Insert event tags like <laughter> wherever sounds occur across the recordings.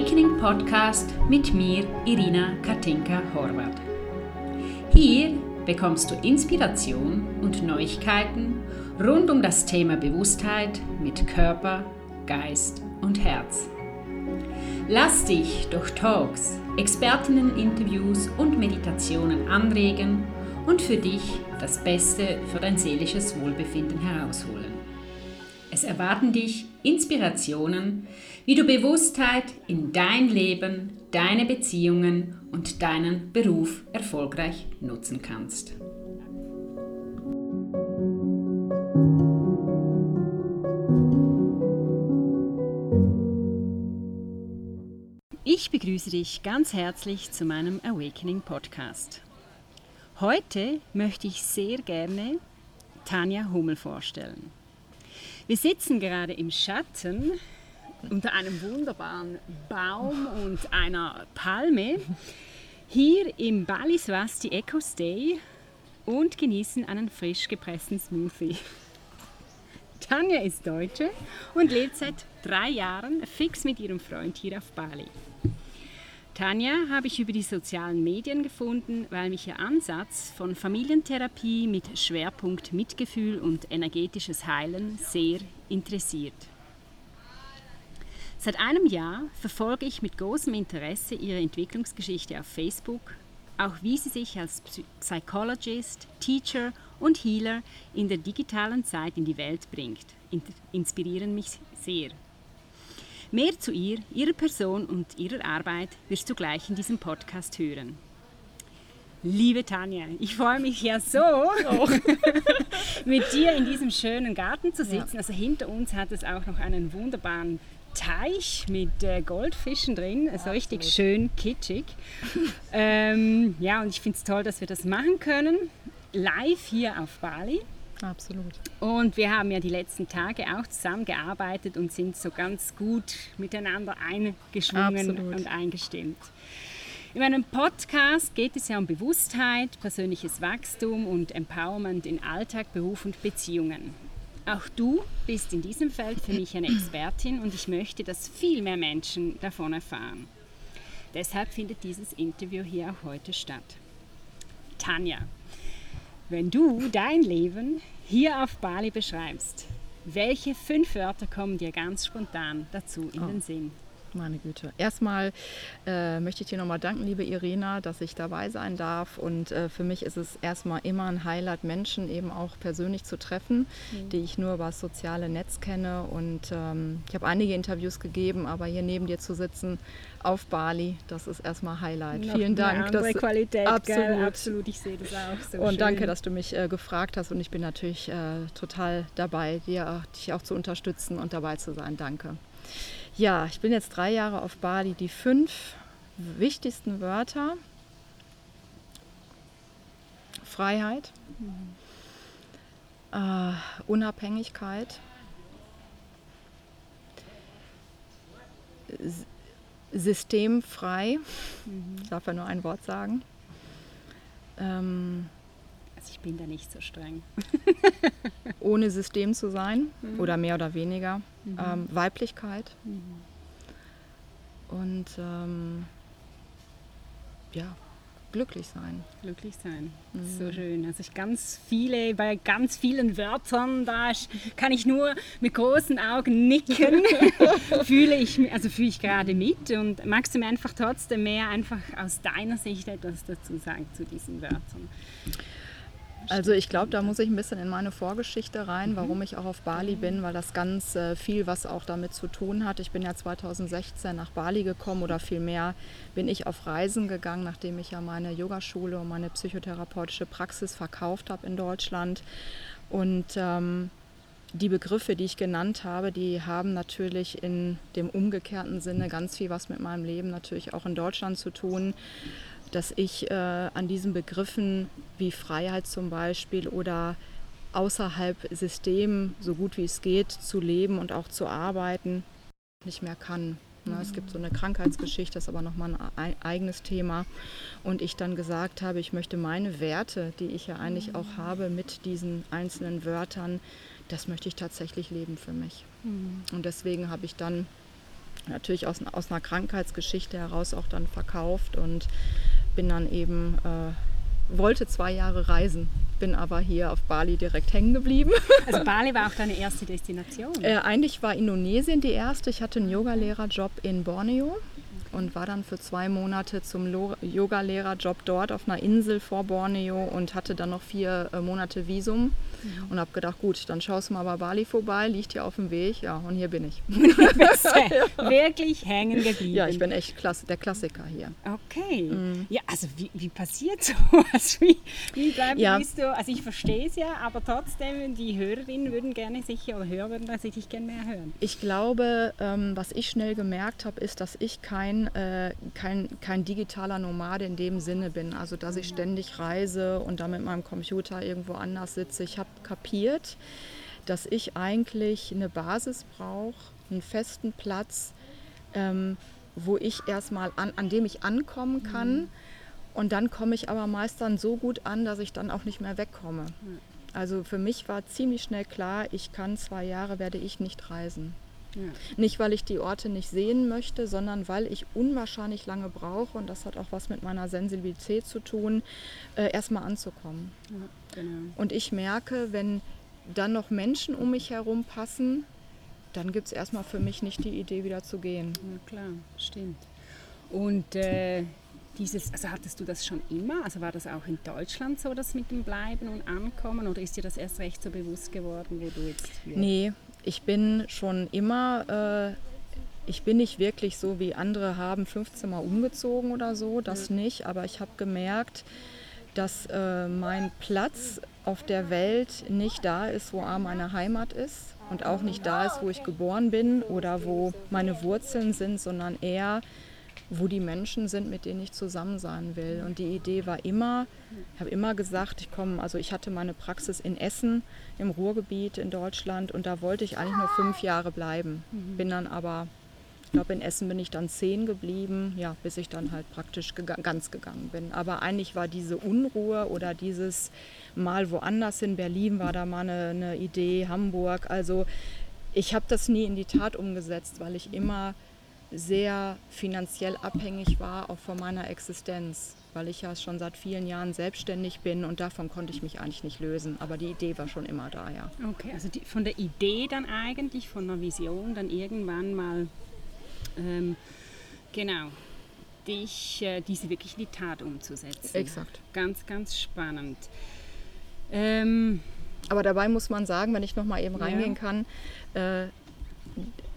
Awakening Podcast mit mir, Irina Katinka Horvath. Hier bekommst du Inspiration und Neuigkeiten rund um das Thema Bewusstheit mit Körper, Geist und Herz. Lass dich durch Talks, Expertinneninterviews und Meditationen anregen und für dich das Beste für dein seelisches Wohlbefinden herausholen. Es erwarten dich Inspirationen, wie du Bewusstheit in dein Leben, deine Beziehungen und deinen Beruf erfolgreich nutzen kannst. Ich begrüße dich ganz herzlich zu meinem Awakening Podcast. Heute möchte ich sehr gerne Tanja Hummel vorstellen. Wir sitzen gerade im Schatten unter einem wunderbaren Baum und einer Palme hier im Bali Swasti Eco Stay und genießen einen frisch gepressten Smoothie. Tanja ist Deutsche und lebt seit drei Jahren fix mit ihrem Freund hier auf Bali. Tanja habe ich über die sozialen Medien gefunden, weil mich ihr Ansatz von Familientherapie mit Schwerpunkt Mitgefühl und energetisches Heilen sehr interessiert. Seit einem Jahr verfolge ich mit großem Interesse ihre Entwicklungsgeschichte auf Facebook, auch wie sie sich als Psychologist, Teacher und Healer in der digitalen Zeit in die Welt bringt, inspirieren mich sehr. Mehr zu ihr, ihrer Person und ihrer Arbeit wirst du gleich in diesem Podcast hören. Liebe Tanja, ich freue mich ja so, <laughs> mit dir in diesem schönen Garten zu sitzen. Ja. Also hinter uns hat es auch noch einen wunderbaren Teich mit äh, Goldfischen drin, also ja, richtig absolut. schön kitschig. <laughs> ähm, ja, und ich finde es toll, dass wir das machen können, live hier auf Bali. Absolut. Und wir haben ja die letzten Tage auch zusammengearbeitet und sind so ganz gut miteinander eingeschwungen Absolut. und eingestimmt. In meinem Podcast geht es ja um Bewusstheit, persönliches Wachstum und Empowerment in Alltag, Beruf und Beziehungen. Auch du bist in diesem Feld für mich eine Expertin und ich möchte, dass viel mehr Menschen davon erfahren. Deshalb findet dieses Interview hier auch heute statt. Tanja, wenn du dein Leben hier auf Bali beschreibst, welche fünf Wörter kommen dir ganz spontan dazu in oh. den Sinn? Meine Güte. Erstmal äh, möchte ich dir nochmal danken, liebe Irena, dass ich dabei sein darf. Und äh, für mich ist es erstmal immer ein Highlight, Menschen eben auch persönlich zu treffen, mhm. die ich nur über das soziale Netz kenne. Und ähm, ich habe einige Interviews gegeben, aber hier neben dir zu sitzen auf Bali, das ist erstmal Highlight. Noch Vielen Dank. Eine andere das, Qualität, absolut. Gell? absolut. Ich sehe das auch so. Und schön. danke, dass du mich äh, gefragt hast. Und ich bin natürlich äh, total dabei, dir, dich auch zu unterstützen und dabei zu sein. Danke. Ja, ich bin jetzt drei Jahre auf Bali. Die fünf wichtigsten Wörter. Freiheit, mhm. äh, Unabhängigkeit, systemfrei, mhm. ich darf ja nur ein Wort sagen. Ähm, also ich bin da nicht so streng. <laughs> ohne System zu sein mhm. oder mehr oder weniger. Mhm. Ähm, Weiblichkeit. Mhm. Und ähm, ja, glücklich sein. Glücklich sein, mhm. so schön. Also ich ganz viele, bei ganz vielen Wörtern, da kann ich nur mit großen Augen nicken. <laughs> fühle ich, also fühle ich gerade mit. Und magst du mir einfach trotzdem mehr einfach aus deiner Sicht etwas dazu sagen zu diesen Wörtern? Also ich glaube, da muss ich ein bisschen in meine Vorgeschichte rein, warum mhm. ich auch auf Bali bin, weil das ganz äh, viel, was auch damit zu tun hat. Ich bin ja 2016 nach Bali gekommen oder vielmehr bin ich auf Reisen gegangen, nachdem ich ja meine Yogaschule und meine psychotherapeutische Praxis verkauft habe in Deutschland. Und ähm, die Begriffe, die ich genannt habe, die haben natürlich in dem umgekehrten Sinne ganz viel was mit meinem Leben natürlich auch in Deutschland zu tun dass ich äh, an diesen Begriffen wie Freiheit zum Beispiel oder außerhalb System so gut wie es geht zu leben und auch zu arbeiten nicht mehr kann. Ne, es gibt so eine Krankheitsgeschichte, das ist aber nochmal ein eigenes Thema. Und ich dann gesagt habe, ich möchte meine Werte, die ich ja eigentlich auch habe mit diesen einzelnen Wörtern, das möchte ich tatsächlich leben für mich. Mhm. Und deswegen habe ich dann natürlich aus, aus einer Krankheitsgeschichte heraus auch dann verkauft und bin dann eben, äh, wollte zwei Jahre reisen, bin aber hier auf Bali direkt hängen geblieben. <laughs> Also Bali war auch deine erste Destination? äh, eigentlich war Indonesien die erste. Ich hatte einen Yogalehrerjob in Borneo und war dann für zwei Monate zum Yoga-Lehrerjob dort auf einer Insel vor Borneo und hatte dann noch vier äh, Monate Visum mhm. und habe gedacht, gut, dann schaust du mal bei Bali vorbei, liegt hier auf dem Weg, ja, und hier bin ich. <laughs> ja. Wirklich hängen geblieben. Ja, ich bin echt Klasse, der Klassiker hier. Okay. Mhm. Ja, also wie, wie passiert <laughs> sowas? Wie, wie bleibst ja. du, also ich verstehe es ja, aber trotzdem, die Hörerinnen würden gerne sicher, oder Hörer würden sich gerne mehr hören. Ich glaube, ähm, was ich schnell gemerkt habe, ist, dass ich kein äh, kein, kein digitaler Nomade in dem Sinne bin. Also dass ich ständig reise und da mit meinem Computer irgendwo anders sitze. Ich habe kapiert, dass ich eigentlich eine Basis brauche, einen festen Platz, ähm, wo ich erstmal an, an dem ich ankommen kann. Mhm. Und dann komme ich aber meist dann so gut an, dass ich dann auch nicht mehr wegkomme. Also für mich war ziemlich schnell klar, ich kann zwei Jahre werde ich nicht reisen. Ja. Nicht, weil ich die Orte nicht sehen möchte, sondern weil ich unwahrscheinlich lange brauche, und das hat auch was mit meiner Sensibilität zu tun, äh, erstmal anzukommen. Ja, genau. Und ich merke, wenn dann noch Menschen um mich herum passen, dann gibt es erstmal für mich nicht die Idee, wieder zu gehen. Ja, klar, stimmt. Und äh, dieses, also hattest du das schon immer? Also war das auch in Deutschland so, das mit dem Bleiben und Ankommen? Oder ist dir das erst recht so bewusst geworden, wo du jetzt hier Nee, ich bin schon immer, äh, ich bin nicht wirklich so wie andere haben 15 Mal umgezogen oder so, das ja. nicht, aber ich habe gemerkt, dass äh, mein Platz auf der Welt nicht da ist, wo A meine Heimat ist und auch nicht da ist, wo ich geboren bin oder wo meine Wurzeln sind, sondern eher wo die Menschen sind, mit denen ich zusammen sein will. Und die Idee war immer, ich habe immer gesagt, ich komme, also ich hatte meine Praxis in Essen im Ruhrgebiet in Deutschland und da wollte ich eigentlich nur fünf Jahre bleiben. Mhm. Bin dann aber, ich glaube in Essen bin ich dann zehn geblieben, ja, bis ich dann halt praktisch gega ganz gegangen bin. Aber eigentlich war diese Unruhe oder dieses mal woanders in Berlin war da mal eine, eine Idee, Hamburg, also ich habe das nie in die Tat umgesetzt, weil ich immer sehr finanziell abhängig war, auch von meiner Existenz, weil ich ja schon seit vielen Jahren selbstständig bin und davon konnte ich mich eigentlich nicht lösen. Aber die Idee war schon immer da, ja. Okay, also die, von der Idee dann eigentlich, von der Vision dann irgendwann mal, ähm, genau, dich, äh, diese wirklich in die Tat umzusetzen. Exakt. Ganz, ganz spannend. Ähm, aber dabei muss man sagen, wenn ich noch mal eben reingehen ja. kann, äh,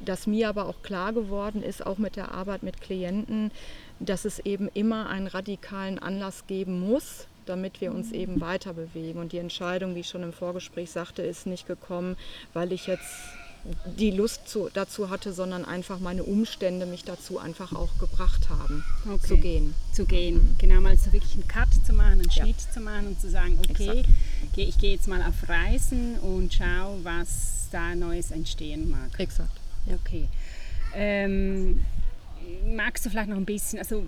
dass mir aber auch klar geworden ist, auch mit der Arbeit mit Klienten, dass es eben immer einen radikalen Anlass geben muss, damit wir uns eben weiter bewegen. Und die Entscheidung, wie ich schon im Vorgespräch sagte, ist nicht gekommen, weil ich jetzt die Lust zu, dazu hatte, sondern einfach meine Umstände mich dazu einfach auch gebracht haben, okay. zu gehen. Zu gehen, genau mal so wirklich einen Cut zu machen, einen ja. Schnitt zu machen und zu sagen, okay, Exakt. ich gehe jetzt mal auf Reisen und schau, was da Neues entstehen mag. Exakt. Okay. Ähm, magst du vielleicht noch ein bisschen, also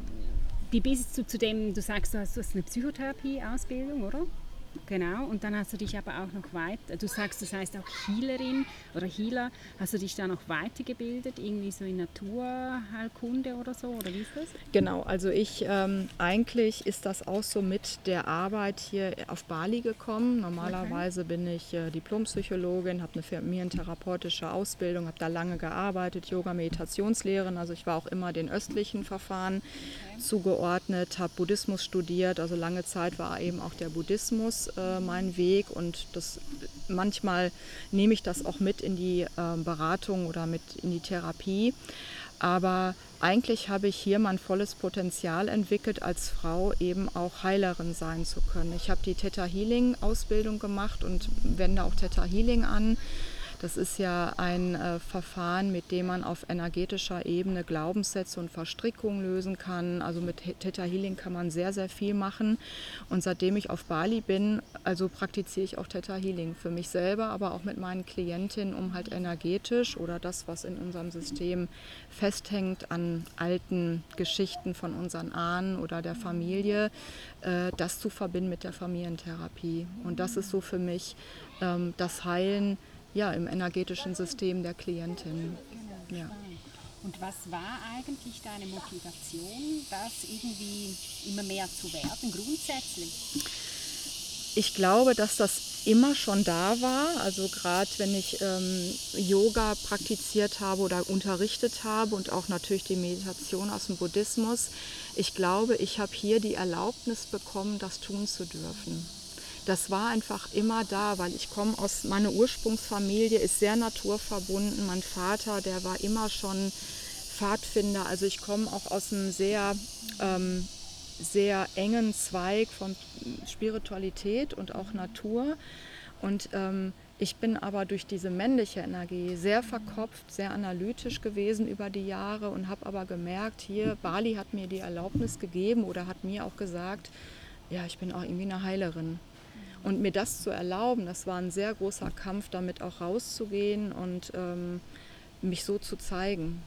wie bist du zu dem, du sagst, du hast, du hast eine Psychotherapie-Ausbildung, oder? Genau, und dann hast du dich aber auch noch weiter, du sagst, das heißt auch Healerin oder Healer, hast du dich da noch weitergebildet, irgendwie so in Naturheilkunde oder so, oder wie ist das? Genau, also ich, ähm, eigentlich ist das auch so mit der Arbeit hier auf Bali gekommen. Normalerweise okay. bin ich äh, Diplompsychologin, habe eine familientherapeutische Ausbildung, habe da lange gearbeitet, Yoga-Meditationslehrerin, also ich war auch immer den östlichen Verfahren okay. zugeordnet, habe Buddhismus studiert, also lange Zeit war eben auch der Buddhismus äh, mein Weg und das, manchmal nehme ich das auch mit in die äh, Beratung oder mit in die Therapie. Aber eigentlich habe ich hier mein volles Potenzial entwickelt, als Frau eben auch Heilerin sein zu können. Ich habe die Theta Healing Ausbildung gemacht und wende auch Theta Healing an. Das ist ja ein äh, Verfahren, mit dem man auf energetischer Ebene Glaubenssätze und Verstrickungen lösen kann. Also mit Theta Healing kann man sehr, sehr viel machen. Und seitdem ich auf Bali bin, also praktiziere ich auch Theta Healing für mich selber, aber auch mit meinen Klientinnen, um halt energetisch oder das, was in unserem System festhängt an alten Geschichten von unseren Ahnen oder der Familie, äh, das zu verbinden mit der Familientherapie. Und das ist so für mich ähm, das Heilen ja, im energetischen System der Klientin. Genau, ja. Und was war eigentlich deine Motivation, das irgendwie immer mehr zu werden, grundsätzlich? Ich glaube, dass das immer schon da war. Also gerade wenn ich ähm, Yoga praktiziert habe oder unterrichtet habe und auch natürlich die Meditation aus dem Buddhismus. Ich glaube, ich habe hier die Erlaubnis bekommen, das tun zu dürfen. Das war einfach immer da, weil ich komme aus, meine Ursprungsfamilie ist sehr naturverbunden. Mein Vater, der war immer schon Pfadfinder. Also ich komme auch aus einem sehr, ähm, sehr engen Zweig von Spiritualität und auch Natur. Und ähm, ich bin aber durch diese männliche Energie sehr verkopft, sehr analytisch gewesen über die Jahre und habe aber gemerkt, hier, Bali hat mir die Erlaubnis gegeben oder hat mir auch gesagt, ja, ich bin auch irgendwie eine Heilerin. Und mir das zu erlauben, das war ein sehr großer Kampf, damit auch rauszugehen und ähm, mich so zu zeigen.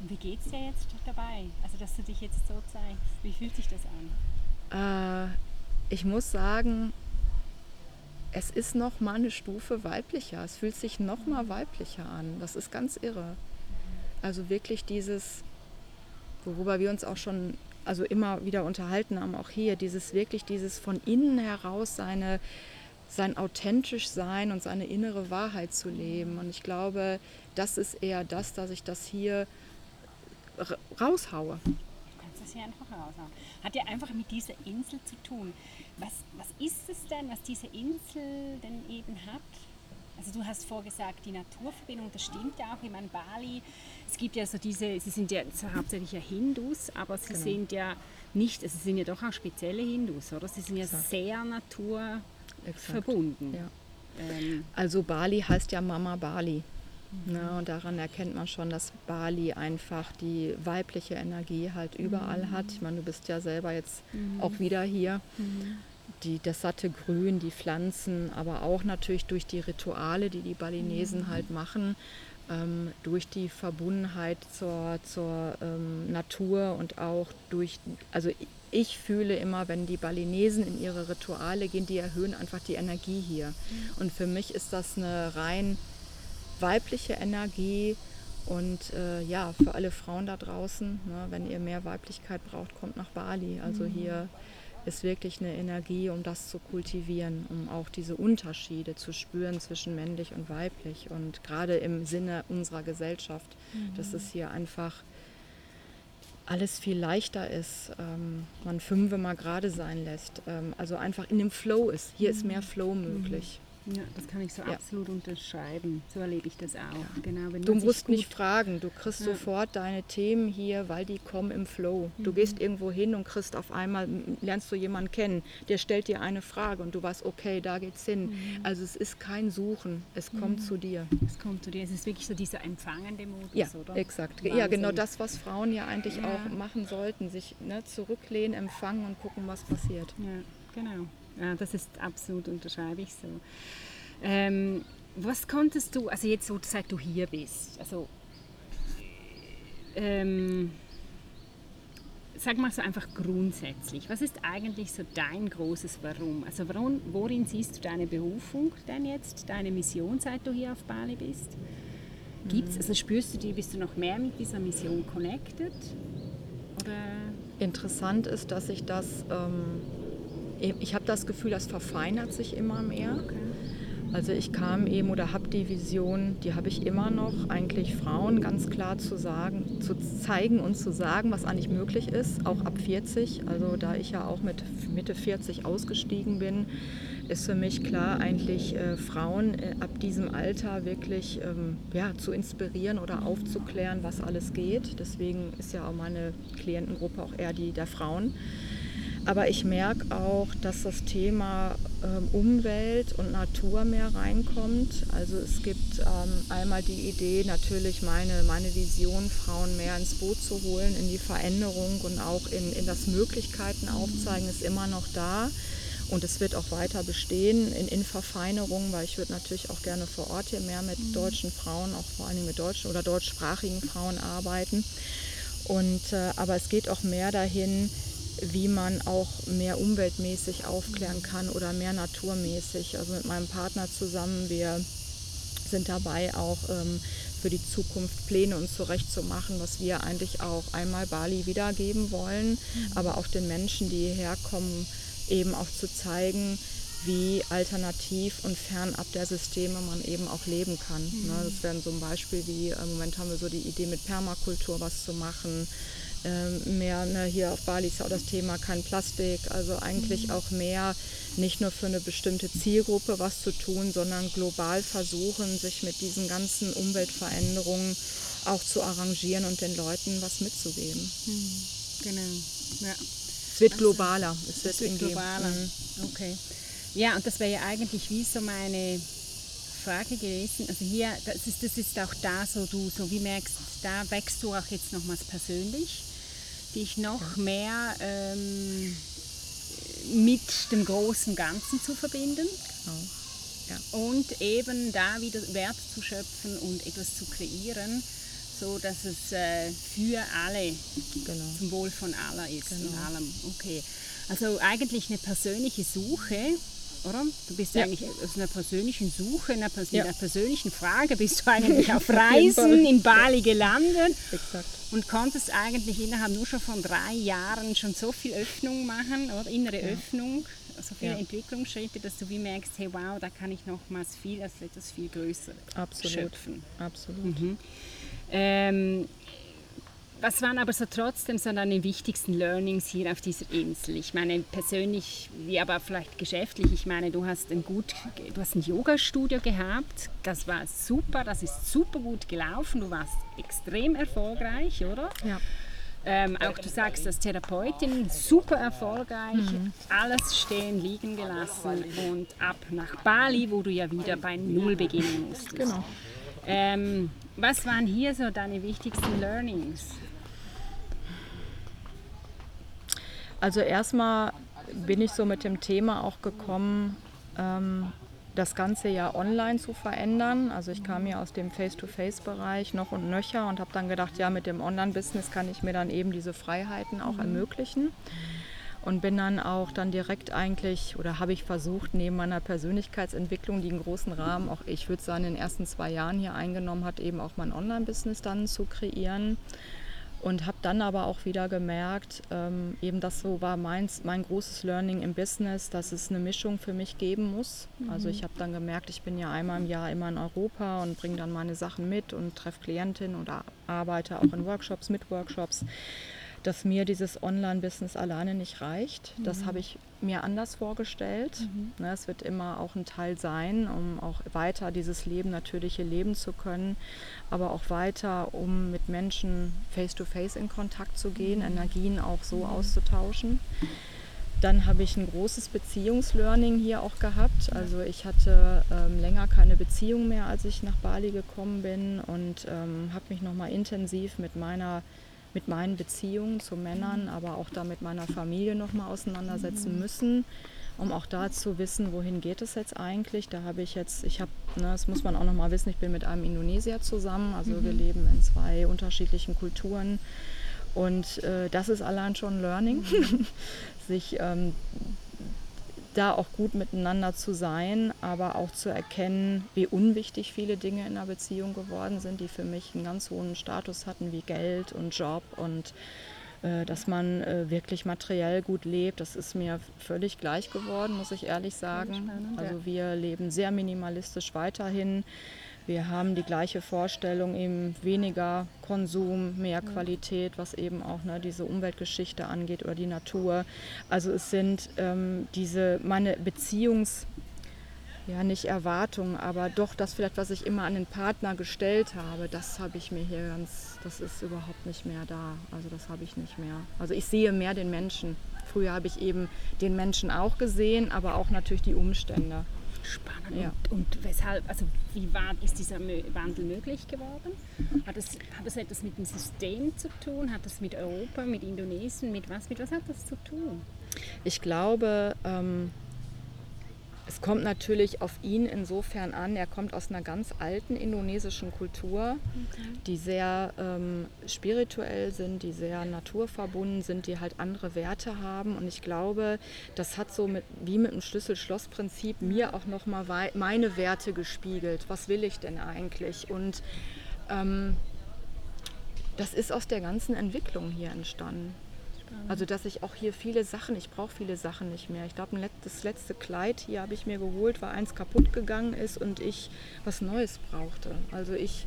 Und wie geht es dir jetzt dabei? Also, dass du dich jetzt so zeigst. Wie fühlt sich das an? Äh, ich muss sagen, es ist noch mal eine Stufe weiblicher. Es fühlt sich noch mal weiblicher an. Das ist ganz irre. Also wirklich dieses, worüber wir uns auch schon also immer wieder unterhalten haben, auch hier, dieses wirklich dieses von innen heraus seine sein authentisch sein und seine innere Wahrheit zu leben. Und ich glaube, das ist eher das, dass ich das hier raushaue. Du kannst das hier einfach raushauen. Hat ja einfach mit dieser Insel zu tun. Was, was ist es denn, was diese Insel denn eben hat? Also du hast vorgesagt, die Naturverbindung, das stimmt ja auch. Ich meine, Bali, es gibt ja so diese, sie sind ja hauptsächlich ja Hindus, aber sie genau. sind ja nicht, also sie sind ja doch auch spezielle Hindus, oder? Sie sind ja Exakt. sehr naturverbunden. Ja. Ähm. Also Bali heißt ja Mama Bali. Ne, und daran erkennt man schon, dass Bali einfach die weibliche Energie halt überall mhm. hat. Ich meine, du bist ja selber jetzt mhm. auch wieder hier. Die, das satte Grün, die Pflanzen, aber auch natürlich durch die Rituale, die die Balinesen mhm. halt machen, ähm, durch die Verbundenheit zur, zur ähm, Natur und auch durch, also ich fühle immer, wenn die Balinesen in ihre Rituale gehen, die erhöhen einfach die Energie hier. Mhm. Und für mich ist das eine rein weibliche Energie. Und äh, ja, für alle Frauen da draußen, ne, wenn ihr mehr Weiblichkeit braucht, kommt nach Bali. Also mhm. hier ist wirklich eine Energie, um das zu kultivieren, um auch diese Unterschiede zu spüren zwischen männlich und weiblich. Und gerade im Sinne unserer Gesellschaft, mhm. dass es hier einfach alles viel leichter ist, ähm, man fünfe mal gerade sein lässt, ähm, also einfach in dem Flow ist. Hier mhm. ist mehr Flow möglich. Ja, das kann ich so ja. absolut unterschreiben. So erlebe ich das auch. Ja. Genau, du musst nicht fragen, du kriegst ja. sofort deine Themen hier, weil die kommen im Flow. Mhm. Du gehst irgendwo hin und kriegst auf einmal, lernst du jemanden kennen, der stellt dir eine Frage und du weißt, okay, da geht's hin. Mhm. Also es ist kein Suchen, es mhm. kommt zu dir. Es kommt zu dir. Es ist wirklich so dieser empfangende Modus, ja, oder? Exakt. Wahnsinn. Ja, genau das, was Frauen ja eigentlich auch machen sollten, sich ne, zurücklehnen, empfangen und gucken, was passiert. Ja, genau. Ja, das ist absolut, unterschreibe ich so. Ähm, was konntest du, also jetzt so seit du hier bist, also ähm, sag mal so einfach grundsätzlich, was ist eigentlich so dein großes Warum? Also warum, worin siehst du deine Berufung denn jetzt, deine Mission, seit du hier auf Bali bist? Gibt's, mhm. also spürst du die, bist du noch mehr mit dieser Mission connected? Oder? Interessant ist, dass ich das ähm, ich habe das Gefühl, das verfeinert sich immer mehr. Okay. Also ich kam eben oder habe die Vision, die habe ich immer noch, eigentlich Frauen ganz klar zu sagen, zu zeigen und zu sagen, was eigentlich möglich ist, auch ab 40. Also da ich ja auch mit Mitte 40 ausgestiegen bin, ist für mich klar, eigentlich äh, Frauen äh, ab diesem Alter wirklich ähm, ja, zu inspirieren oder aufzuklären, was alles geht. Deswegen ist ja auch meine Klientengruppe auch eher die der Frauen. Aber ich merke auch, dass das Thema ähm, Umwelt und Natur mehr reinkommt. Also es gibt ähm, einmal die Idee, natürlich meine, meine Vision, Frauen mehr ins Boot zu holen, in die Veränderung und auch in, in das Möglichkeiten aufzeigen, ist immer noch da. Und es wird auch weiter bestehen in, in Verfeinerung, weil ich würde natürlich auch gerne vor Ort hier mehr mit mhm. deutschen Frauen, auch vor allem mit deutschen oder deutschsprachigen Frauen arbeiten. Und, äh, aber es geht auch mehr dahin, wie man auch mehr umweltmäßig aufklären kann oder mehr naturmäßig. Also mit meinem Partner zusammen, wir sind dabei auch ähm, für die Zukunft Pläne uns zurechtzumachen, was wir eigentlich auch einmal Bali wiedergeben wollen, mhm. aber auch den Menschen, die hierher kommen, eben auch zu zeigen, wie alternativ und fernab der Systeme man eben auch leben kann. Mhm. Ne, das wäre so ein Beispiel wie, im Moment haben wir so die Idee mit Permakultur was zu machen. Ähm, mehr ne, hier auf Bali ist auch das Thema kein Plastik, also eigentlich mhm. auch mehr nicht nur für eine bestimmte Zielgruppe was zu tun, sondern global versuchen, sich mit diesen ganzen Umweltveränderungen auch zu arrangieren und den Leuten was mitzugeben. Mhm. Genau. Ja. Es wird globaler. Es wird, es wird globaler. Mhm. Okay. Ja, und das wäre ja eigentlich wie so meine Frage gewesen. Also hier, das ist, das ist auch da so, du so wie merkst, da wächst du auch jetzt nochmals persönlich, dich noch mehr ähm, mit dem großen Ganzen zu verbinden. Genau. Ja. Und eben da wieder Wert zu schöpfen und etwas zu kreieren, so dass es äh, für alle genau. zum Wohl von aller ist. Genau. allem. Okay. Also eigentlich eine persönliche Suche oder? Du bist ja. eigentlich aus einer persönlichen Suche, einer, pers ja. einer persönlichen Frage, bist du eigentlich auf <laughs> Reisen in Bali gelandet Exakt. und konntest eigentlich innerhalb nur schon von drei Jahren schon so viel Öffnung machen, oder? innere ja. Öffnung, so viele. Entwicklungsschritte, dass du wie merkst, hey wow, da kann ich nochmals viel, also etwas viel größer Absolut. schöpfen. Absolut. Mhm. Ähm, was waren aber so trotzdem so deine wichtigsten Learnings hier auf dieser Insel? Ich meine persönlich, wie aber vielleicht geschäftlich. Ich meine, du hast ein gut, du hast ein Yoga-Studio gehabt. Das war super, das ist super gut gelaufen. Du warst extrem erfolgreich, oder? Ja. Ähm, auch du sagst als Therapeutin super erfolgreich, mhm. alles stehen liegen gelassen und ab nach Bali, wo du ja wieder bei Null beginnen musstest. Genau. Ähm, was waren hier so deine wichtigsten Learnings? Also erstmal bin ich so mit dem Thema auch gekommen, ähm, das Ganze ja online zu verändern. Also ich kam ja aus dem Face-to-Face-Bereich noch und nöcher und habe dann gedacht, ja, mit dem Online-Business kann ich mir dann eben diese Freiheiten auch ermöglichen. Und bin dann auch dann direkt eigentlich, oder habe ich versucht, neben meiner Persönlichkeitsentwicklung, die einen großen Rahmen, auch ich würde sagen, in den ersten zwei Jahren hier eingenommen hat, eben auch mein Online-Business dann zu kreieren und habe dann aber auch wieder gemerkt, ähm, eben das so war mein, mein großes Learning im Business, dass es eine Mischung für mich geben muss. Mhm. Also ich habe dann gemerkt, ich bin ja einmal im Jahr immer in Europa und bringe dann meine Sachen mit und treffe Klientinnen oder arbeite auch in Workshops mit Workshops dass mir dieses Online-Business alleine nicht reicht. Das mhm. habe ich mir anders vorgestellt. Mhm. Ne, es wird immer auch ein Teil sein, um auch weiter dieses Leben, natürliche leben zu können, aber auch weiter, um mit Menschen face-to-face -face in Kontakt zu gehen, mhm. Energien auch so mhm. auszutauschen. Dann habe ich ein großes Beziehungslearning hier auch gehabt. Also ich hatte ähm, länger keine Beziehung mehr, als ich nach Bali gekommen bin und ähm, habe mich nochmal intensiv mit meiner mit meinen Beziehungen zu Männern, aber auch da mit meiner Familie nochmal auseinandersetzen mhm. müssen, um auch da zu wissen, wohin geht es jetzt eigentlich. Da habe ich jetzt, ich habe, ne, das muss man auch nochmal wissen, ich bin mit einem Indonesier zusammen, also mhm. wir leben in zwei unterschiedlichen Kulturen. Und äh, das ist allein schon Learning, mhm. <laughs> sich ähm, da auch gut miteinander zu sein, aber auch zu erkennen, wie unwichtig viele Dinge in einer Beziehung geworden sind, die für mich einen ganz hohen Status hatten, wie Geld und Job und äh, dass man äh, wirklich materiell gut lebt. Das ist mir völlig gleich geworden, muss ich ehrlich sagen. Also wir leben sehr minimalistisch weiterhin. Wir haben die gleiche Vorstellung, eben weniger Konsum, mehr Qualität, was eben auch ne, diese Umweltgeschichte angeht oder die Natur. Also es sind ähm, diese, meine Beziehungs- ja nicht Erwartungen, aber doch das vielleicht, was ich immer an den Partner gestellt habe, das habe ich mir hier ganz, das ist überhaupt nicht mehr da. Also das habe ich nicht mehr. Also ich sehe mehr den Menschen. Früher habe ich eben den Menschen auch gesehen, aber auch natürlich die Umstände. Spannend. Ja. Und, und, weshalb, also wie war, ist dieser Wandel möglich geworden? Hat es, hat es etwas mit dem System zu tun? Hat es mit Europa, mit Indonesien, mit was? Mit was hat das zu tun? Ich glaube, ähm, Es kommt natürlich auf ihn insofern an, er kommt aus einer ganz alten indonesischen Kultur, okay. die sehr ähm, spirituell sind, die sehr naturverbunden sind, die halt andere Werte haben. Und ich glaube, das hat so mit, wie mit dem Schlüssel-Schloss-Prinzip mir auch nochmal meine Werte gespiegelt. Was will ich denn eigentlich? Und ähm, das ist aus der ganzen Entwicklung hier entstanden. Also dass ich auch hier viele Sachen, ich brauche viele Sachen nicht mehr. Ich glaube, das letzte Kleid hier habe ich mir geholt, weil eins kaputt gegangen ist und ich was Neues brauchte. Also ich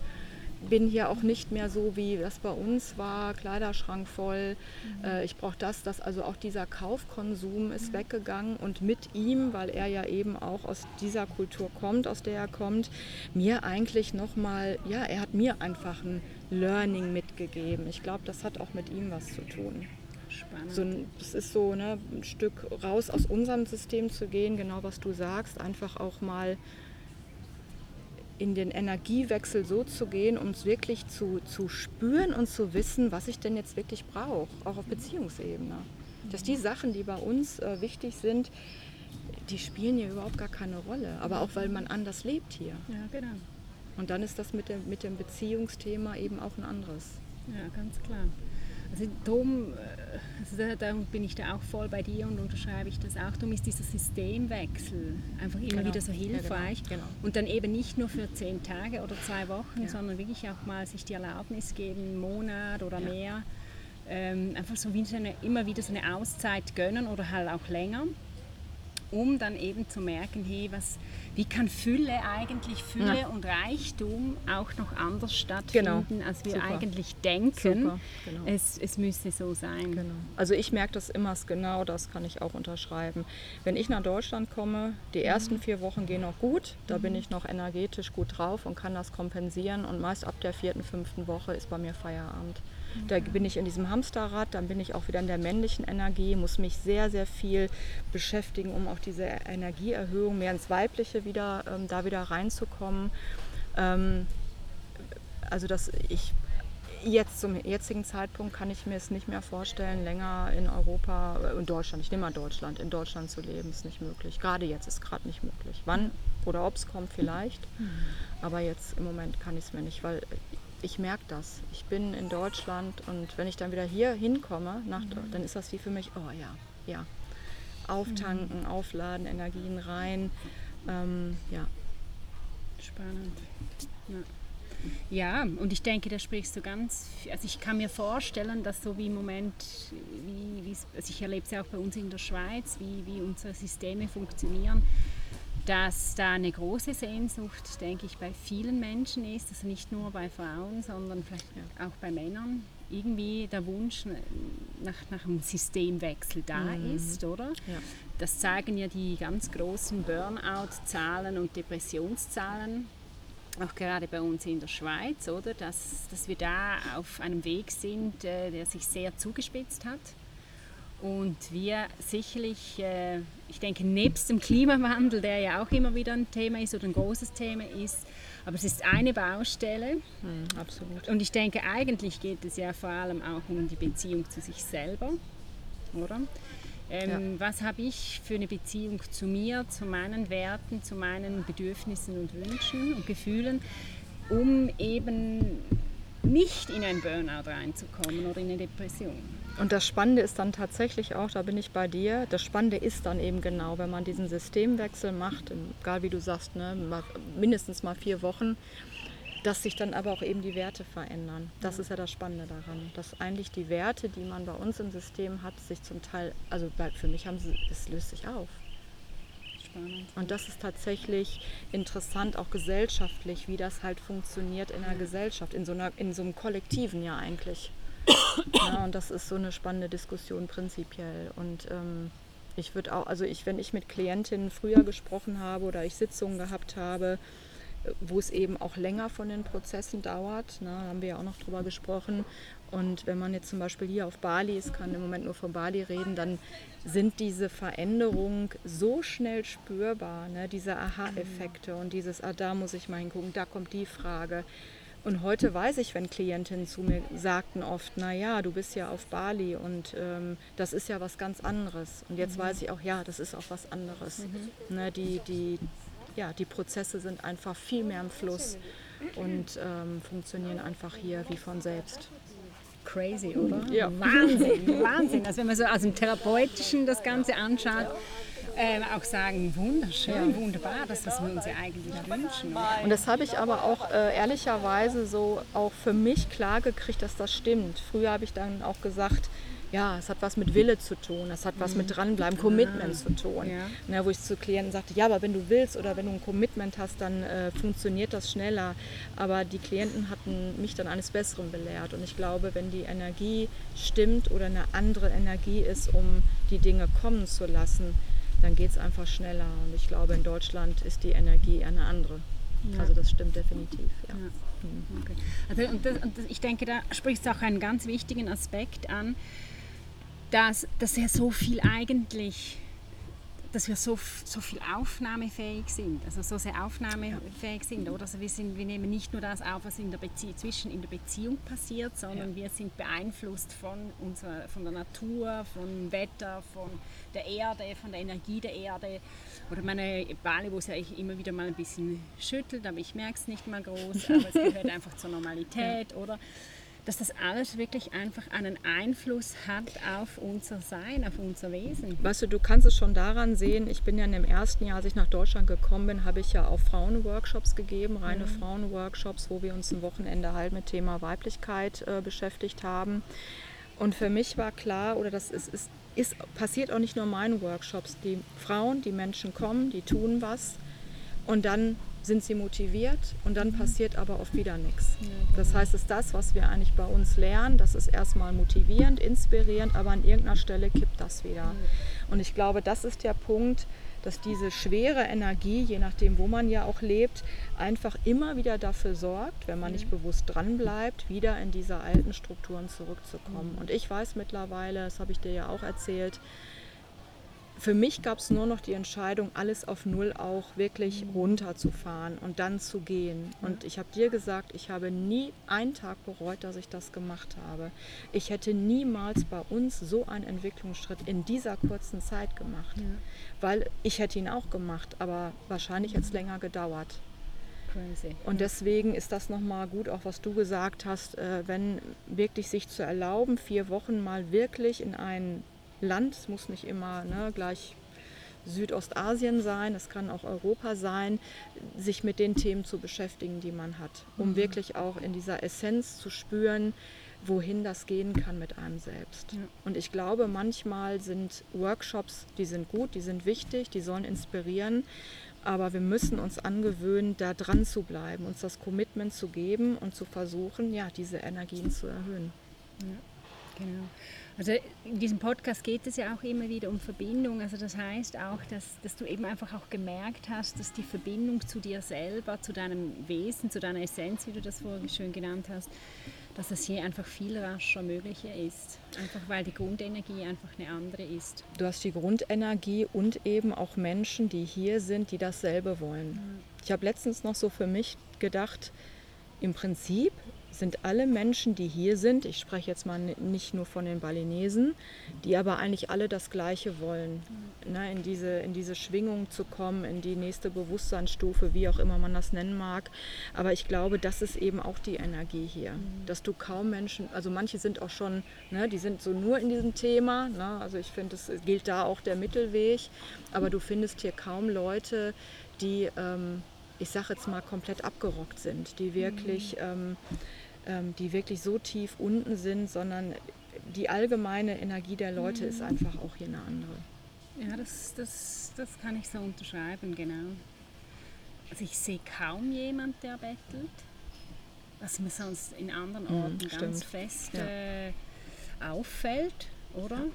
bin hier auch nicht mehr so, wie das bei uns war, Kleiderschrank voll. Mhm. Äh, ich brauche das, das. Also auch dieser Kaufkonsum ist mhm. weggegangen und mit ihm, weil er ja eben auch aus dieser Kultur kommt, aus der er kommt, mir eigentlich nochmal, ja, er hat mir einfach ein Learning mitgegeben. Ich glaube, das hat auch mit ihm was zu tun. Spannend. So ein, das ist so ne, ein Stück raus aus unserem System zu gehen, genau was du sagst, einfach auch mal in den Energiewechsel so zu gehen, um es wirklich zu, zu spüren und zu wissen, was ich denn jetzt wirklich brauche, auch auf Beziehungsebene. Dass die Sachen, die bei uns äh, wichtig sind, die spielen hier überhaupt gar keine Rolle. Aber auch, weil man anders lebt hier. Ja, genau. Und dann ist das mit dem, mit dem Beziehungsthema eben auch ein anderes. Ja, ganz klar. Also darum, äh, also darum bin ich da auch voll bei dir und unterschreibe ich das auch. Darum ist dieser Systemwechsel einfach immer genau. wieder so hilfreich. Ja, genau. Genau. Und dann eben nicht nur für zehn Tage oder zwei Wochen, ja. sondern wirklich auch mal sich die Erlaubnis geben, einen Monat oder ja. mehr. Ähm, einfach so wie eine, immer wieder so eine Auszeit gönnen oder halt auch länger um dann eben zu merken, hey, was, wie kann Fülle eigentlich, Fülle ja. und Reichtum auch noch anders stattfinden, genau. als wir Super. eigentlich denken. Genau. Es, es müsste so sein. Genau. Also ich merke das immer genau, das kann ich auch unterschreiben. Wenn ich nach Deutschland komme, die ersten mhm. vier Wochen gehen noch gut, da mhm. bin ich noch energetisch gut drauf und kann das kompensieren und meist ab der vierten, fünften Woche ist bei mir Feierabend. Da bin ich in diesem Hamsterrad, dann bin ich auch wieder in der männlichen Energie, muss mich sehr, sehr viel beschäftigen, um auch diese Energieerhöhung mehr ins Weibliche wieder, ähm, da wieder reinzukommen. Ähm, also dass ich jetzt zum jetzigen Zeitpunkt kann ich mir es nicht mehr vorstellen, länger in Europa, in Deutschland, ich nehme mal Deutschland, in Deutschland zu leben, ist nicht möglich. Gerade jetzt ist gerade nicht möglich. Wann oder ob es kommt, vielleicht. Mhm. Aber jetzt im Moment kann ich es mir nicht, weil ich merke das. Ich bin in Deutschland und wenn ich dann wieder hier hinkomme, nach, mhm. dann ist das wie für mich, oh ja, ja. Auftanken, mhm. aufladen, Energien rein. Ähm, ja. Spannend. Ja. Ja, und ich denke, da sprichst du ganz, also ich kann mir vorstellen, dass so wie im Moment, wie, also ich erlebe es ja auch bei uns in der Schweiz, wie, wie unsere Systeme funktionieren, dass da eine große Sehnsucht, denke ich, bei vielen Menschen ist, also nicht nur bei Frauen, sondern vielleicht auch bei Männern, irgendwie der Wunsch nach, nach einem Systemwechsel da mhm. ist, oder? Ja. Das zeigen ja die ganz großen Burnout-Zahlen und Depressionszahlen, auch gerade bei uns in der Schweiz, oder? Dass, dass wir da auf einem Weg sind, äh, der sich sehr zugespitzt hat. Und wir sicherlich, äh, ich denke, nebst dem Klimawandel, der ja auch immer wieder ein Thema ist oder ein großes Thema ist, aber es ist eine Baustelle. Mhm, absolut. Und ich denke, eigentlich geht es ja vor allem auch um die Beziehung zu sich selber, oder? Ähm, ja. Was habe ich für eine Beziehung zu mir, zu meinen Werten, zu meinen Bedürfnissen und Wünschen und Gefühlen, um eben nicht in ein Burnout reinzukommen oder in eine Depression? Und das Spannende ist dann tatsächlich auch, da bin ich bei dir, das Spannende ist dann eben genau, wenn man diesen Systemwechsel macht, egal wie du sagst, ne, mindestens mal vier Wochen, dass sich dann aber auch eben die Werte verändern. Das ja. ist ja das Spannende daran, dass eigentlich die Werte, die man bei uns im System hat, sich zum Teil, also für mich haben sie, es löst sich auf. Spannend. Und das ist tatsächlich interessant, auch gesellschaftlich, wie das halt funktioniert in einer ja. Gesellschaft, in so, einer, in so einem Kollektiven ja eigentlich. Ja, und das ist so eine spannende Diskussion prinzipiell. Und ähm, ich würde auch, also ich, wenn ich mit Klientinnen früher gesprochen habe oder ich Sitzungen gehabt habe, wo es eben auch länger von den Prozessen dauert, ne, haben wir ja auch noch drüber gesprochen. Und wenn man jetzt zum Beispiel hier auf Bali ist, kann im Moment nur von Bali reden, dann sind diese Veränderungen so schnell spürbar, ne, diese Aha-Effekte und dieses, ah, da muss ich mal hingucken, da kommt die Frage Und heute weiß ich, wenn Klientinnen zu mir sagten oft, naja, du bist ja auf Bali und ähm, das ist ja was ganz anderes. Und jetzt mhm. weiß ich auch, ja, das ist auch was anderes. Mhm. Ne, die, die, ja, die Prozesse sind einfach viel mehr im Fluss und ähm, funktionieren einfach hier wie von selbst. Crazy, oder? Ja. Wahnsinn, Wahnsinn. Also wenn man so aus dem Therapeutischen das Ganze anschaut, äh, auch sagen, wunderschön, ja. wunderbar, das, was wir uns ja eigentlich wünschen. Und das habe ich aber auch äh, ehrlicherweise so auch für mich klar gekriegt, dass das stimmt. Früher habe ich dann auch gesagt, ja, es hat was mit Wille zu tun, es hat was mit mhm. dranbleiben, Commitment zu tun. Ja. Na, wo ich zu Klienten sagte, ja, aber wenn du willst oder wenn du ein Commitment hast, dann äh, funktioniert das schneller. Aber die Klienten hatten mich dann eines Besseren belehrt. Und ich glaube, wenn die Energie stimmt oder eine andere Energie ist, um die Dinge kommen zu lassen, dann geht es einfach schneller. Und ich glaube, in Deutschland ist die Energie eine andere. Ja. Also das stimmt definitiv. Ja. ja. Mhm. Okay. Also, und, das, und das, ich denke, da sprichst du auch einen ganz wichtigen Aspekt an dass, dass er so viel eigentlich, dass wir so, so viel aufnahmefähig sind, also so sehr aufnahmefähig sind, oder? Also wir, sind, wir nehmen nicht nur das auf, was in der Bezie zwischen in der Beziehung passiert, sondern ja. wir sind beeinflusst von, unserer, von der Natur, vom Wetter, von der Erde, von der Energie der Erde. Oder meine Bali, wo es ja immer wieder mal ein bisschen schüttelt, aber ich merke es nicht mal groß, aber es gehört <laughs> einfach zur Normalität, ja. oder? Dass das alles wirklich einfach einen Einfluss hat auf unser Sein, auf unser Wesen. Weißt du, du kannst es schon daran sehen, ich bin ja in dem ersten Jahr, als ich nach Deutschland gekommen bin, habe ich ja auch Frauenworkshops gegeben, reine mhm. Frauenworkshops, wo wir uns ein Wochenende halt mit Thema Weiblichkeit äh, beschäftigt haben. Und für mich war klar, oder das ist, ist, ist, passiert auch nicht nur in meinen Workshops, die Frauen, die Menschen kommen, die tun was und dann sind sie motiviert und dann mhm. passiert aber oft wieder nichts. Das heißt, es ist das, was wir eigentlich bei uns lernen, das ist erstmal motivierend, inspirierend, aber an irgendeiner Stelle kippt das wieder. Und ich glaube, das ist der Punkt, dass diese schwere Energie, je nachdem, wo man ja auch lebt, einfach immer wieder dafür sorgt, wenn man nicht bewusst dran bleibt, wieder in diese alten Strukturen zurückzukommen. Und ich weiß mittlerweile, das habe ich dir ja auch erzählt, für mich gab es nur noch die Entscheidung, alles auf Null auch wirklich runterzufahren und dann zu gehen. Und ich habe dir gesagt, ich habe nie einen Tag bereut, dass ich das gemacht habe. Ich hätte niemals bei uns so einen Entwicklungsschritt in dieser kurzen Zeit gemacht. Ja. Weil ich hätte ihn auch gemacht, aber wahrscheinlich hätte es länger gedauert. Crazy. Und deswegen ist das nochmal gut, auch was du gesagt hast, äh, wenn wirklich sich zu erlauben, vier Wochen mal wirklich in einen Land. Es muss nicht immer ne, gleich Südostasien sein, es kann auch Europa sein, sich mit den Themen zu beschäftigen, die man hat, um mhm. wirklich auch in dieser Essenz zu spüren, wohin das gehen kann mit einem selbst. Ja. Und ich glaube, manchmal sind Workshops, die sind gut, die sind wichtig, die sollen inspirieren, aber wir müssen uns angewöhnen, da dran zu bleiben, uns das Commitment zu geben und zu versuchen, ja, diese Energien zu erhöhen. Ja, genau. Also in diesem Podcast geht es ja auch immer wieder um Verbindung. Also das heißt auch, dass, dass du eben einfach auch gemerkt hast, dass die Verbindung zu dir selber, zu deinem Wesen, zu deiner Essenz, wie du das vorhin schön genannt hast, dass das hier einfach viel rascher möglicher ist. Einfach weil die Grundenergie einfach eine andere ist. Du hast die Grundenergie und eben auch Menschen, die hier sind, die dasselbe wollen. Ich habe letztens noch so für mich gedacht, im Prinzip sind alle Menschen, die hier sind, ich spreche jetzt mal nicht nur von den Balinesen, die aber eigentlich alle das Gleiche wollen, ne, in, diese, in diese Schwingung zu kommen, in die nächste Bewusstseinsstufe, wie auch immer man das nennen mag. Aber ich glaube, das ist eben auch die Energie hier, mhm. dass du kaum Menschen, also manche sind auch schon, ne, die sind so nur in diesem Thema, ne, also ich finde, es gilt da auch der Mittelweg, aber du findest hier kaum Leute, die... Ähm, ich sage jetzt mal, komplett abgerockt sind, die wirklich mhm. ähm, die wirklich so tief unten sind, sondern die allgemeine Energie der Leute ist mhm. einfach auch hier eine andere. Ja, das, das, das kann ich so unterschreiben, genau. Also ich sehe kaum jemand, der bettelt, was mir sonst in anderen mhm, Orten mhm, ganz fest ja. äh, auffällt, oder?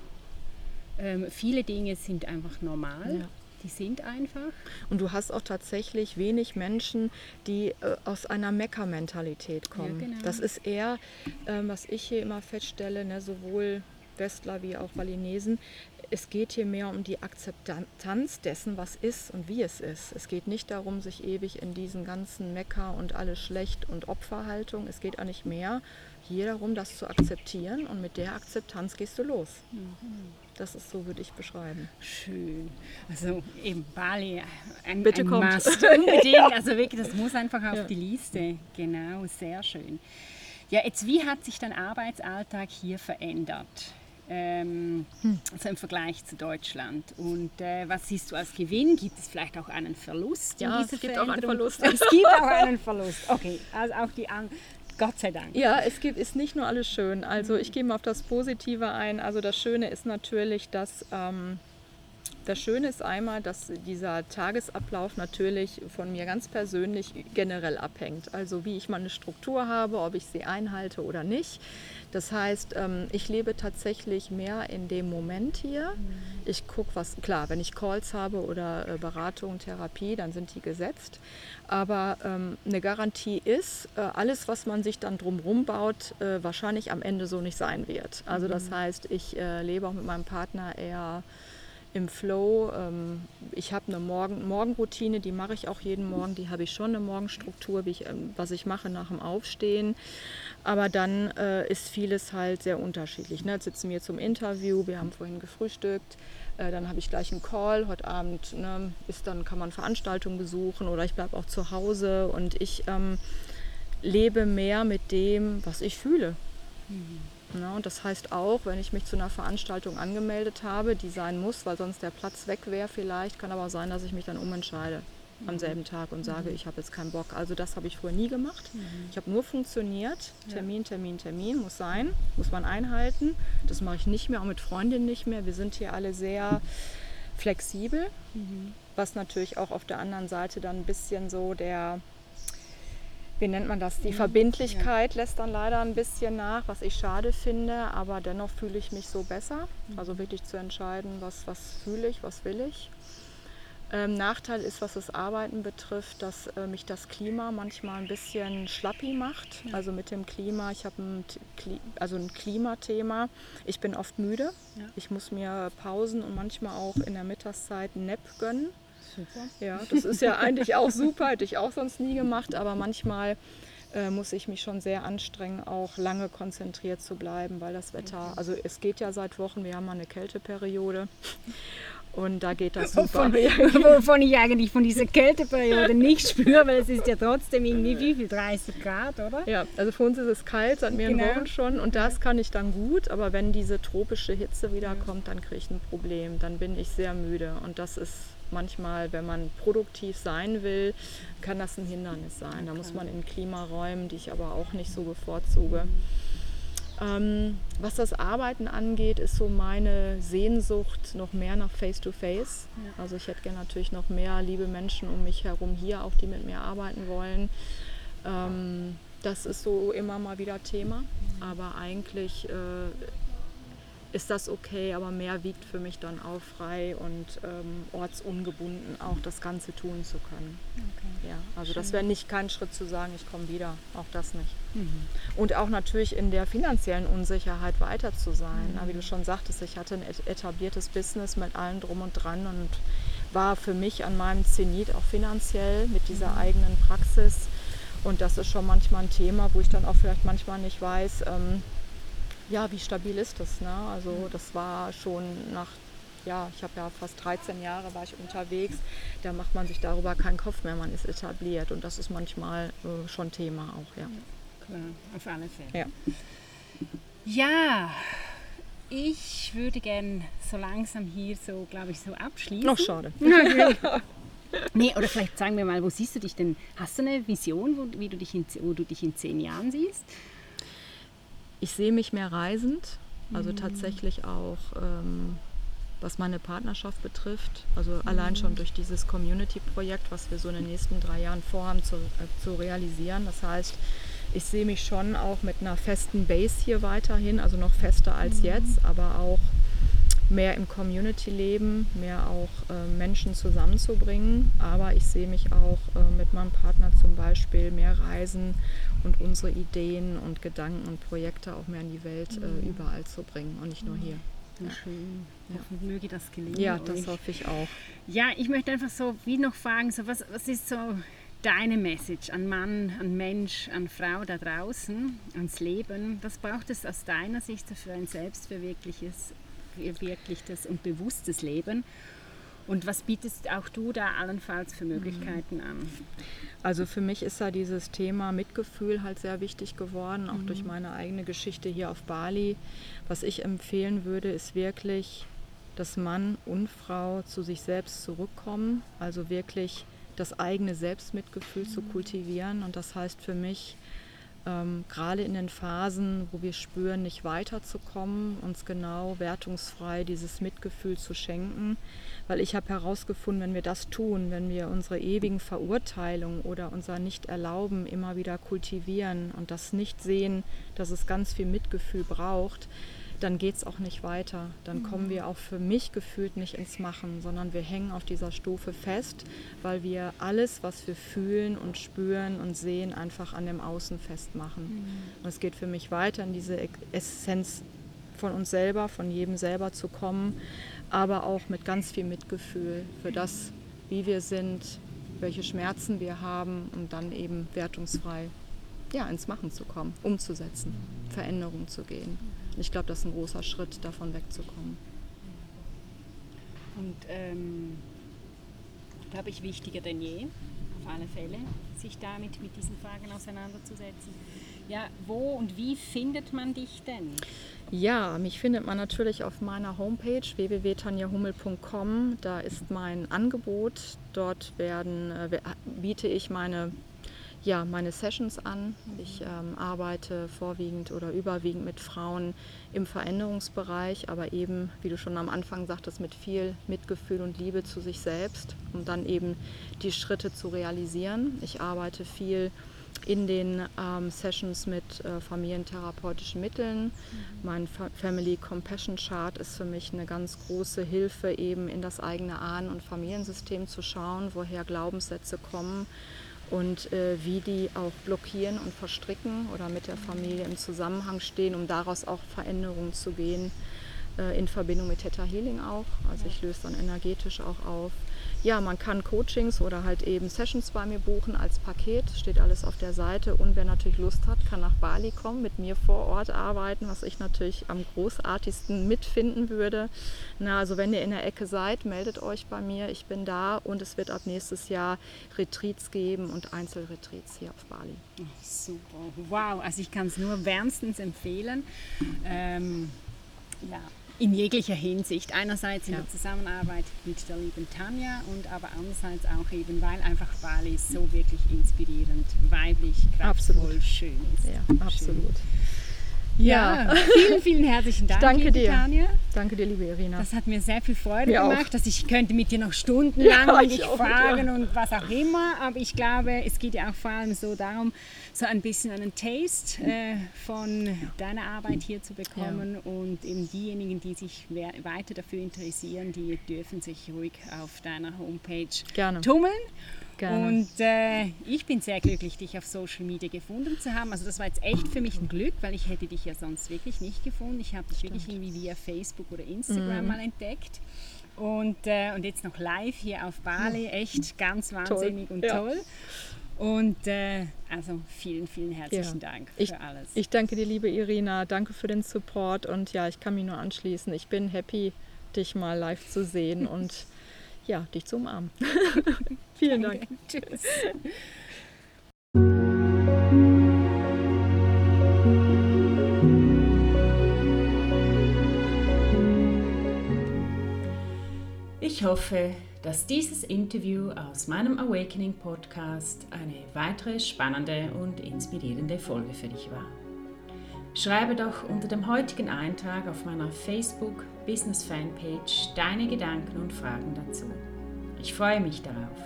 Ähm, viele Dinge sind einfach normal. Ja die sind einfach. Und du hast auch tatsächlich wenig Menschen, die äh, aus einer Mecker-Mentalität kommen. Ja, genau. Das ist eher, äh, was ich hier immer feststelle, ne, sowohl Westler wie auch Balinesen, es geht hier mehr um die Akzeptanz dessen, was ist und wie es ist. Es geht nicht darum, sich ewig in diesen ganzen Mecker und alles schlecht und Opferhaltung. Es geht auch nicht mehr hier darum, das zu akzeptieren und mit der Akzeptanz gehst du los. Mhm. Das ist so, würde ich beschreiben. Schön. Also eben Bali, ein, Bitte ein kommt. Must. Unbedingt. <laughs> Also wirklich, das muss einfach auf ja. die Liste. Genau, sehr schön. Ja, jetzt wie hat sich dein Arbeitsalltag hier verändert? Ähm, hm. also im Vergleich zu Deutschland. Und äh, was siehst du als Gewinn? Gibt es vielleicht auch einen Verlust? Ja, es gibt auch einen Verlust. <laughs> Es gibt auch einen <laughs> Verlust. Okay, also auch die, Gott sei Dank. Ja, es gibt, ist nicht nur alles schön. Also ich gehe mal auf das Positive ein. Also das Schöne ist natürlich, dass ähm, das Schöne ist einmal, dass dieser Tagesablauf natürlich von mir ganz persönlich generell abhängt. Also wie ich meine Struktur habe, ob ich sie einhalte oder nicht. Das heißt, ähm, ich lebe tatsächlich mehr in dem Moment hier. Ich gucke, was, klar, wenn ich Calls habe oder äh, Beratung, Therapie, dann sind die gesetzt. Aber ähm, eine Garantie ist, äh, alles, was man sich dann drumherum baut, äh, wahrscheinlich am Ende so nicht sein wird. Also das mhm. heißt, ich lebe auch mit meinem Partner eher im Flow. Ähm, ich habe eine Morgen Morgenroutine, die mache ich auch jeden Morgen. Die habe ich schon eine Morgenstruktur, ich, was ich mache nach dem Aufstehen. Aber dann äh, ist vieles halt sehr unterschiedlich. Ne? Jetzt sitzen wir zum Interview, wir haben vorhin gefrühstückt, äh, dann habe ich gleich einen Call. Heute Abend ne, ist dann, kann man Veranstaltungen besuchen oder ich bleibe auch zu Hause und ich ähm, lebe mehr mit dem, was ich fühle. Mhm. Ja, und das heißt auch, wenn ich mich zu einer Veranstaltung angemeldet habe, die sein muss, weil sonst der Platz weg wäre vielleicht, kann aber sein, dass ich mich dann umentscheide am selben Tag und sage, mhm. ich habe jetzt keinen Bock. Also das habe ich früher nie gemacht. Mhm. Ich habe nur funktioniert. Termin, Termin, Termin muss sein, muss man einhalten. Das mache ich nicht mehr, auch mit Freundinnen nicht mehr. Wir sind hier alle sehr flexibel, mhm. was natürlich auch auf der anderen Seite dann ein bisschen so der wie nennt man das? Die. Verbindlichkeit ja. lässt dann leider ein bisschen nach, was ich schade finde, aber dennoch fühle ich mich so besser. Mhm. Also wirklich zu entscheiden, was, was fühle ich, was will ich. Ähm, Nachteil ist, was das Arbeiten betrifft, dass äh, mich das Klima manchmal ein bisschen schlappi macht. Ja. Also mit dem Klima, ich habe ein, also ein Klimathema. Ich bin oft müde. Ja. Ich muss mir Pausen und manchmal auch in der Mittagszeit einen Nap gönnen. Super. Ja, das ist ja eigentlich auch super, hätte ich auch sonst nie gemacht, aber manchmal äh, muss ich mich schon sehr anstrengen, auch lange konzentriert zu bleiben, weil das Wetter, okay. also es geht ja seit Wochen, wir haben mal eine Kälteperiode und da geht das super. <laughs> Wovon ich eigentlich von dieser Kälteperiode nicht spüre, weil es ist ja trotzdem irgendwie wie viel, 30 Grad, oder? Ja, also für uns ist es kalt seit mehreren genau. Wochen schon und das kann ich dann gut, aber wenn diese tropische Hitze wiederkommt, dann kriege ich ein Problem. Dann bin ich sehr müde und das ist manchmal, wenn man produktiv sein will, kann das ein Hindernis sein. Da muss man in Klimaräumen, die ich aber auch nicht so bevorzuge. Ähm, was das Arbeiten angeht, ist so meine Sehnsucht noch mehr nach Face-to-Face. Ja. Also ich hätte gerne natürlich noch mehr liebe Menschen um mich herum hier, auch die mit mir arbeiten wollen. Ähm, das ist so immer mal wieder Thema, mhm. aber eigentlich äh, ist das okay, aber mehr wiegt für mich dann auch frei und ähm, ortsungebunden auch das Ganze tun zu können. Okay. Ja, also Schön. das wäre nicht kein Schritt zu sagen, ich komme wieder, auch das nicht. Mhm. Und auch natürlich in der finanziellen Unsicherheit weiter zu sein. Mhm. Na, wie du schon sagtest, ich hatte ein etabliertes Business mit allem drum und dran und war für mich an meinem Zenit auch finanziell mit dieser mhm. eigenen Praxis. Und das ist schon manchmal ein Thema, wo ich dann auch vielleicht manchmal nicht weiß, ähm, ja, wie stabil ist das? Ne? Also das war schon nach, ja, ich habe ja fast 13 Jahre war ich unterwegs, da macht man sich darüber keinen Kopf mehr, man ist etabliert und das ist manchmal äh, schon Thema auch, ja. Klar, auf alle Fälle. Ja. Ja, ich würde gern so langsam hier so, glaube ich, so abschließen. Noch schade. <laughs> nee, oder vielleicht sagen wir mal, wo siehst du dich denn? Hast du eine Vision, wo, wie du dich in, wo du dich in zehn Jahren siehst? Ich sehe mich mehr reisend, also mhm. tatsächlich auch ähm, was meine Partnerschaft betrifft. Also mhm. allein schon durch dieses Community-Projekt, was wir so in den nächsten drei Jahren vorhaben zu, äh, zu realisieren. Das heißt, ich sehe mich schon auch mit einer festen Base hier weiterhin, also noch fester als mhm. jetzt, aber auch mehr im Community-Leben, mehr auch äh, Menschen zusammenzubringen. Aber ich sehe mich auch äh, mit meinem Partner zum Beispiel mehr reisen und unsere Ideen und Gedanken und Projekte auch mehr in die Welt äh, mhm. überall zu bringen und nicht nur hier. Ja. Schön. Ja. Möge das gelingen. Ja, das euch. hoffe ich auch. Ja, ich möchte einfach so wie noch fragen, so was, was ist so deine Message an Mann, an Mensch, an Frau da draußen, ans Leben? Was braucht es aus deiner Sicht für ein selbstverwirklichtes und bewusstes Leben? Und was bietest auch du da allenfalls für Möglichkeiten an? Also für mich ist da dieses Thema Mitgefühl halt sehr wichtig geworden, auch mhm. durch meine eigene Geschichte hier auf Bali. Was ich empfehlen würde, ist wirklich, dass Mann und Frau zu sich selbst zurückkommen, also wirklich das eigene Selbstmitgefühl mhm. zu kultivieren. Und das heißt für mich, ähm, gerade in den Phasen, wo wir spüren, nicht weiterzukommen, uns genau wertungsfrei dieses Mitgefühl zu schenken. Weil ich habe herausgefunden, wenn wir das tun, wenn wir unsere ewigen Verurteilungen oder unser Nicht-Erlauben immer wieder kultivieren und das nicht sehen, dass es ganz viel Mitgefühl braucht, dann geht es auch nicht weiter. Dann kommen wir auch für mich gefühlt nicht ins Machen, sondern wir hängen auf dieser Stufe fest, weil wir alles, was wir fühlen und spüren und sehen, einfach an dem Außen festmachen. Mhm. Und es geht für mich weiter in diese Essenz von uns selber, von jedem selber zu kommen, aber auch mit ganz viel Mitgefühl für das, wie wir sind, welche Schmerzen wir haben und dann eben wertungsfrei ja, ins Machen zu kommen, umzusetzen, Veränderungen zu gehen. Und ich glaube, das ist ein großer Schritt, davon wegzukommen. Und ähm, glaube ich, wichtiger denn je, auf alle Fälle, sich damit mit diesen Fragen auseinanderzusetzen. Ja, wo und wie findet man dich denn? Ja, mich findet man natürlich auf meiner Homepage www.tanjahummel.com. Da ist mein Angebot. Dort werden, äh, biete ich meine ja, meine Sessions an. Ich ähm, arbeite vorwiegend oder überwiegend mit Frauen im Veränderungsbereich, aber eben, wie du schon am Anfang sagtest, mit viel Mitgefühl und Liebe zu sich selbst, um dann eben die Schritte zu realisieren. Ich arbeite viel in den ähm, Sessions mit äh, familientherapeutischen Mitteln. Mhm. Mein Fa Family Compassion Chart ist für mich eine ganz große Hilfe, eben in das eigene Ahnen- und Familiensystem zu schauen, woher Glaubenssätze kommen und äh, wie die auch blockieren und verstricken oder mit der Familie im Zusammenhang stehen, um daraus auch Veränderungen zu gehen, äh, in Verbindung mit Theta Healing auch. Also ich löse dann energetisch auch auf ja, man kann Coachings oder halt eben Sessions bei mir buchen als Paket, steht alles auf der Seite. Und wer natürlich Lust hat, kann nach Bali kommen, mit mir vor Ort arbeiten, was ich natürlich am großartigsten mitfinden würde. Na, also wenn ihr in der Ecke seid, meldet euch bei mir, ich bin da und es wird ab nächstes Jahr Retreats geben und Einzelretreats hier auf Bali. super, wow, also ich kann es nur wärmstens empfehlen. Ähm, ja, in jeglicher Hinsicht. Einerseits in ja. der Zusammenarbeit mit der lieben Tanja und aber andererseits auch eben, weil einfach Bali so wirklich inspirierend, weiblich, kraftvoll, absolut. schön ist. Ja, absolut. Schön. Ja, vielen, vielen herzlichen Dank, Danke liebe dir. Tanja. Danke dir, liebe Irina. Das hat mir sehr viel Freude mir gemacht, auch. dass ich könnte mit dir noch stundenlang ja, dich fragen ja. und was auch immer. Aber ich glaube, es geht ja auch vor allem so darum, so ein bisschen einen Taste äh, von deiner Arbeit hier zu bekommen. Ja. Und eben diejenigen, die sich weiter dafür interessieren, die dürfen sich ruhig auf deiner Homepage Gerne. tummeln. Gerne. Und äh, ich bin sehr glücklich, dich auf Social Media gefunden zu haben. Also das war jetzt echt für mich ein Glück, weil ich hätte dich ja sonst wirklich nicht gefunden. Ich habe dich Stimmt. wirklich irgendwie via Facebook oder Instagram mhm. mal entdeckt. Und, äh, und jetzt noch live hier auf Bali, echt ganz wahnsinnig toll. und ja. toll. Und äh, also vielen, vielen herzlichen ja. Dank für ich, alles. Ich danke dir, liebe Irina. Danke für den Support. Und ja, ich kann mich nur anschließen. Ich bin happy, dich mal live zu sehen und ja, dich zu umarmen. <laughs> Vielen Dank. Tschüss. Ich hoffe, dass dieses Interview aus meinem Awakening Podcast eine weitere spannende und inspirierende Folge für dich war. Schreibe doch unter dem heutigen Eintrag auf meiner Facebook Business Fanpage deine Gedanken und Fragen dazu. Ich freue mich darauf.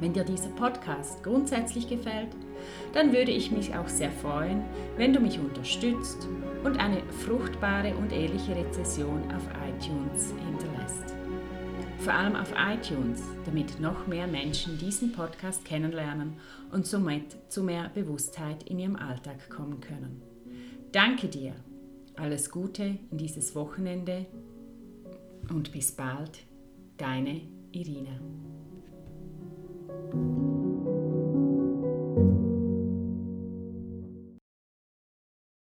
Wenn dir dieser Podcast grundsätzlich gefällt, dann würde ich mich auch sehr freuen, wenn du mich unterstützt und eine fruchtbare und ehrliche Rezession auf iTunes hinterlässt. Vor allem auf iTunes, damit noch mehr Menschen diesen Podcast kennenlernen und somit zu mehr Bewusstheit in ihrem Alltag kommen können. Danke dir Alles Gute in dieses Wochenende und bis bald, deine Irina.